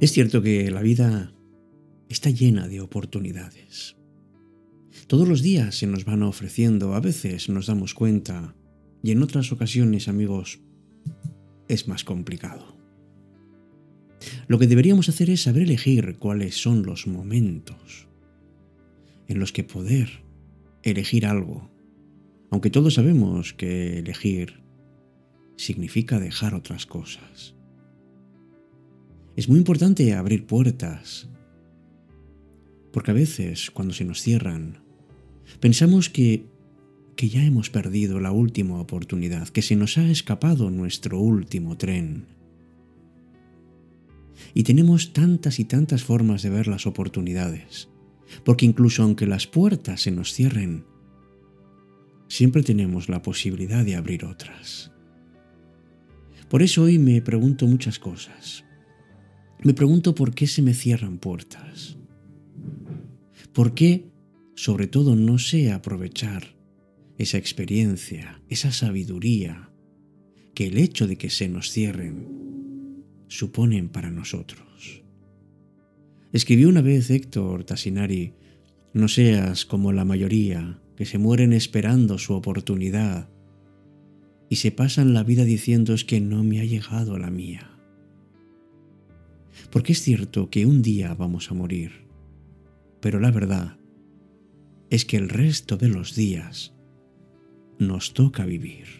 Es cierto que la vida está llena de oportunidades. Todos los días se nos van ofreciendo, a veces nos damos cuenta y en otras ocasiones, amigos, es más complicado. Lo que deberíamos hacer es saber elegir cuáles son los momentos en los que poder elegir algo, aunque todos sabemos que elegir significa dejar otras cosas. Es muy importante abrir puertas, porque a veces cuando se nos cierran, pensamos que, que ya hemos perdido la última oportunidad, que se nos ha escapado nuestro último tren. Y tenemos tantas y tantas formas de ver las oportunidades, porque incluso aunque las puertas se nos cierren, siempre tenemos la posibilidad de abrir otras. Por eso hoy me pregunto muchas cosas. Me pregunto por qué se me cierran puertas. ¿Por qué, sobre todo, no sé aprovechar esa experiencia, esa sabiduría que el hecho de que se nos cierren suponen para nosotros? Escribió una vez Héctor Tassinari, no seas como la mayoría que se mueren esperando su oportunidad y se pasan la vida diciendo es que no me ha llegado la mía. Porque es cierto que un día vamos a morir, pero la verdad es que el resto de los días nos toca vivir.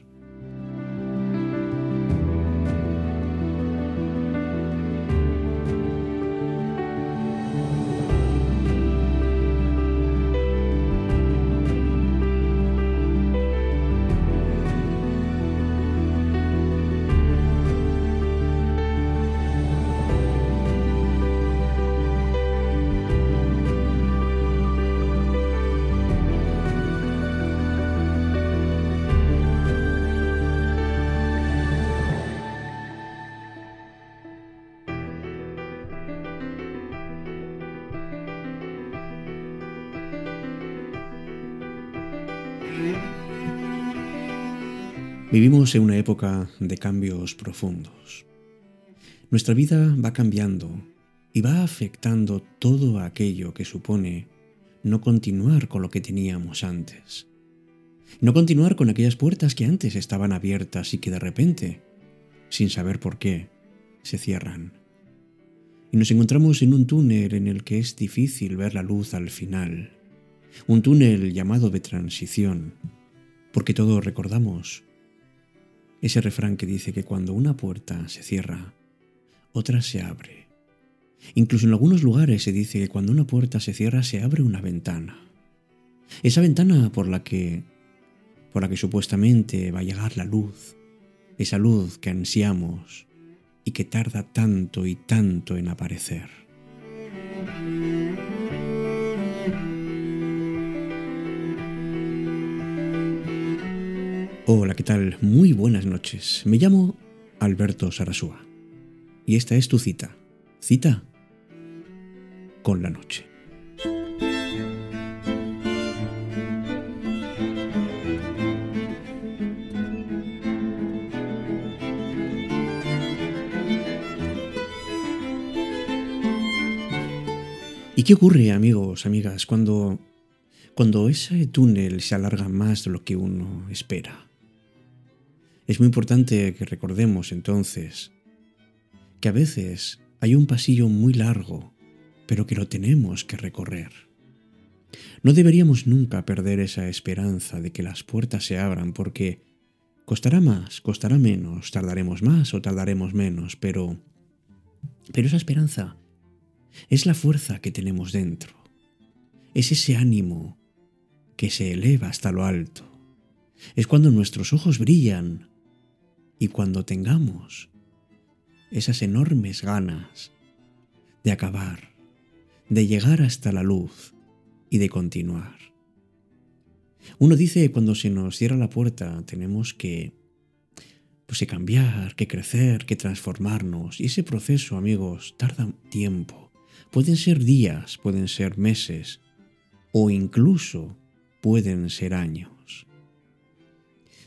Vivimos en una época de cambios profundos. Nuestra vida va cambiando y va afectando todo aquello que supone no continuar con lo que teníamos antes. No continuar con aquellas puertas que antes estaban abiertas y que de repente, sin saber por qué, se cierran. Y nos encontramos en un túnel en el que es difícil ver la luz al final. Un túnel llamado de transición, porque todos recordamos ese refrán que dice que cuando una puerta se cierra, otra se abre. Incluso en algunos lugares se dice que cuando una puerta se cierra se abre una ventana. Esa ventana por la que por la que supuestamente va a llegar la luz, esa luz que ansiamos y que tarda tanto y tanto en aparecer. Hola, ¿qué tal? Muy buenas noches. Me llamo Alberto Sarasúa y esta es tu cita. Cita con la noche. ¿Y qué ocurre, amigos, amigas, cuando, cuando ese túnel se alarga más de lo que uno espera? Es muy importante que recordemos entonces que a veces hay un pasillo muy largo, pero que lo tenemos que recorrer. No deberíamos nunca perder esa esperanza de que las puertas se abran porque costará más, costará menos, tardaremos más o tardaremos menos, pero pero esa esperanza es la fuerza que tenemos dentro. Es ese ánimo que se eleva hasta lo alto. Es cuando nuestros ojos brillan y cuando tengamos esas enormes ganas de acabar, de llegar hasta la luz y de continuar. Uno dice que cuando se nos cierra la puerta tenemos que pues que cambiar, que crecer, que transformarnos y ese proceso, amigos, tarda tiempo. Pueden ser días, pueden ser meses o incluso pueden ser años.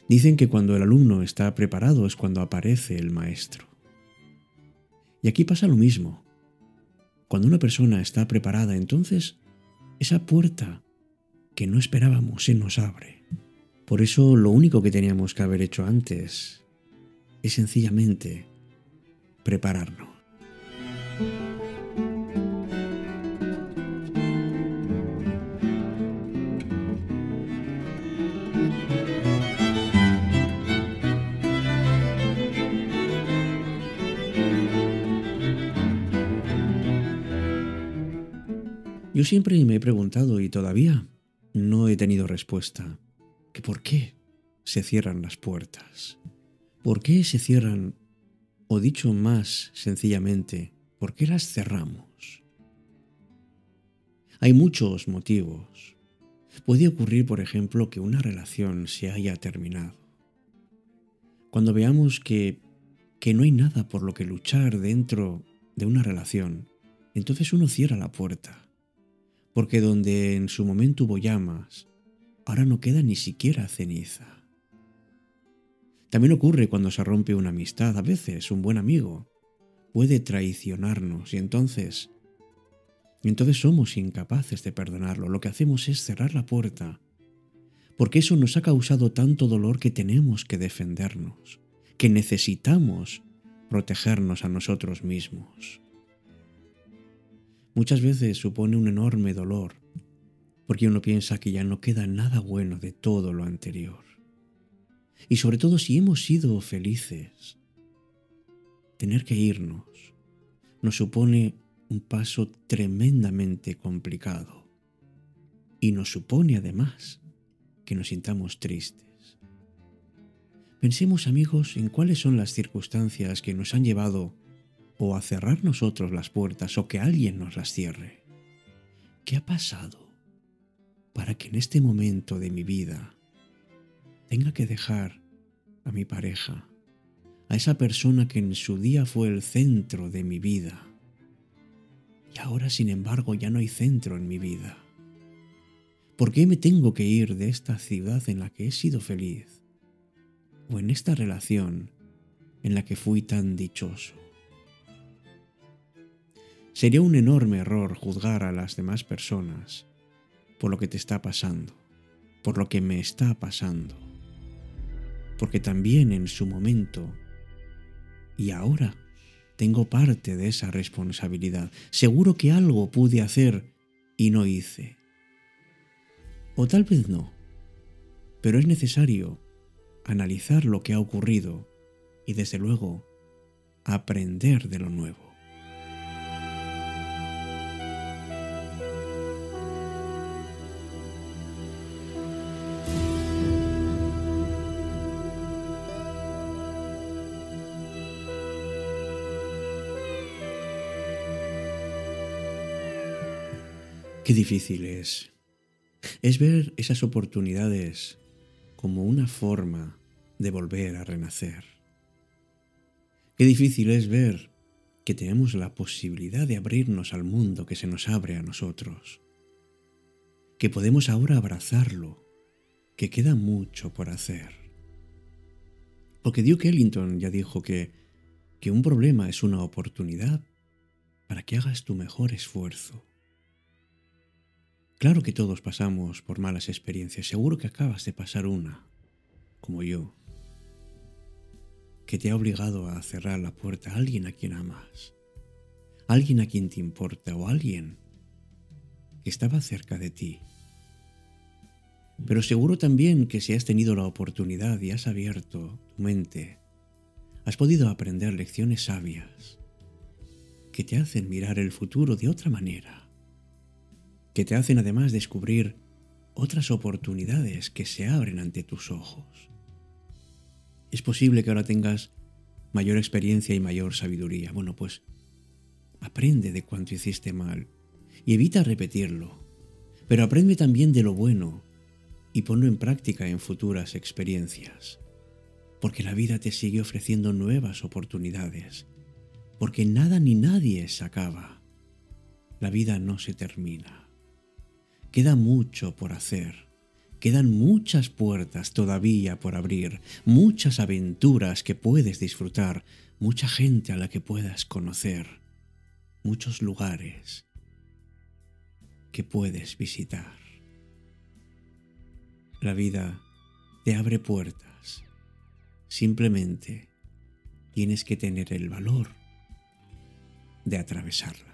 Dicen que cuando el alumno está preparado es cuando aparece el maestro. Y aquí pasa lo mismo. Cuando una persona está preparada, entonces esa puerta que no esperábamos se nos abre. Por eso lo único que teníamos que haber hecho antes es sencillamente prepararnos. Yo siempre me he preguntado y todavía no he tenido respuesta, que por qué se cierran las puertas. ¿Por qué se cierran? O dicho más sencillamente, ¿por qué las cerramos? Hay muchos motivos. Puede ocurrir, por ejemplo, que una relación se haya terminado. Cuando veamos que, que no hay nada por lo que luchar dentro de una relación, entonces uno cierra la puerta porque donde en su momento hubo llamas, ahora no queda ni siquiera ceniza. También ocurre cuando se rompe una amistad, a veces un buen amigo puede traicionarnos y entonces, entonces somos incapaces de perdonarlo. Lo que hacemos es cerrar la puerta, porque eso nos ha causado tanto dolor que tenemos que defendernos, que necesitamos protegernos a nosotros mismos muchas veces supone un enorme dolor, porque uno piensa que ya no queda nada bueno de todo lo anterior. Y sobre todo si hemos sido felices, tener que irnos nos supone un paso tremendamente complicado y nos supone además que nos sintamos tristes. Pensemos amigos en cuáles son las circunstancias que nos han llevado o a cerrar nosotros las puertas o que alguien nos las cierre. ¿Qué ha pasado para que en este momento de mi vida tenga que dejar a mi pareja, a esa persona que en su día fue el centro de mi vida? Y ahora, sin embargo, ya no hay centro en mi vida. ¿Por qué me tengo que ir de esta ciudad en la que he sido feliz? ¿O en esta relación en la que fui tan dichoso? Sería un enorme error juzgar a las demás personas por lo que te está pasando, por lo que me está pasando. Porque también en su momento y ahora tengo parte de esa responsabilidad. Seguro que algo pude hacer y no hice. O tal vez no. Pero es necesario analizar lo que ha ocurrido y desde luego aprender de lo nuevo. Qué difícil es. Es ver esas oportunidades como una forma de volver a renacer. Qué difícil es ver que tenemos la posibilidad de abrirnos al mundo que se nos abre a nosotros. Que podemos ahora abrazarlo, que queda mucho por hacer. Porque Duke Ellington ya dijo que, que un problema es una oportunidad para que hagas tu mejor esfuerzo. Claro que todos pasamos por malas experiencias, seguro que acabas de pasar una, como yo, que te ha obligado a cerrar la puerta. A alguien a quien amas, alguien a quien te importa o alguien que estaba cerca de ti. Pero seguro también que si has tenido la oportunidad y has abierto tu mente, has podido aprender lecciones sabias que te hacen mirar el futuro de otra manera que te hacen además descubrir otras oportunidades que se abren ante tus ojos. Es posible que ahora tengas mayor experiencia y mayor sabiduría. Bueno, pues aprende de cuanto hiciste mal y evita repetirlo. Pero aprende también de lo bueno y ponlo en práctica en futuras experiencias. Porque la vida te sigue ofreciendo nuevas oportunidades. Porque nada ni nadie se acaba. La vida no se termina. Queda mucho por hacer. Quedan muchas puertas todavía por abrir, muchas aventuras que puedes disfrutar, mucha gente a la que puedas conocer, muchos lugares que puedes visitar. La vida te abre puertas. Simplemente tienes que tener el valor de atravesarla.